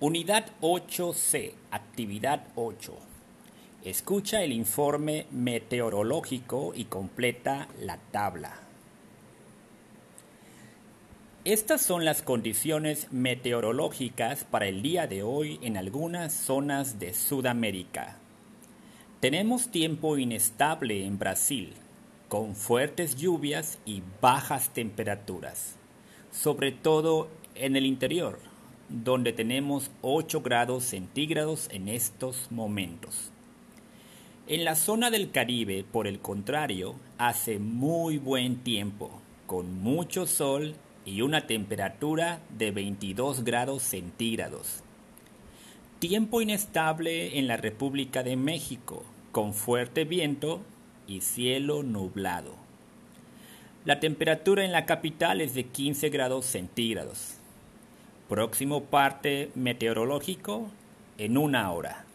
Unidad 8C, actividad 8. Escucha el informe meteorológico y completa la tabla. Estas son las condiciones meteorológicas para el día de hoy en algunas zonas de Sudamérica. Tenemos tiempo inestable en Brasil, con fuertes lluvias y bajas temperaturas, sobre todo en el interior, donde tenemos 8 grados centígrados en estos momentos. En la zona del Caribe, por el contrario, hace muy buen tiempo, con mucho sol y una temperatura de 22 grados centígrados. Tiempo inestable en la República de México, con fuerte viento y cielo nublado. La temperatura en la capital es de 15 grados centígrados. Próximo parte meteorológico en una hora.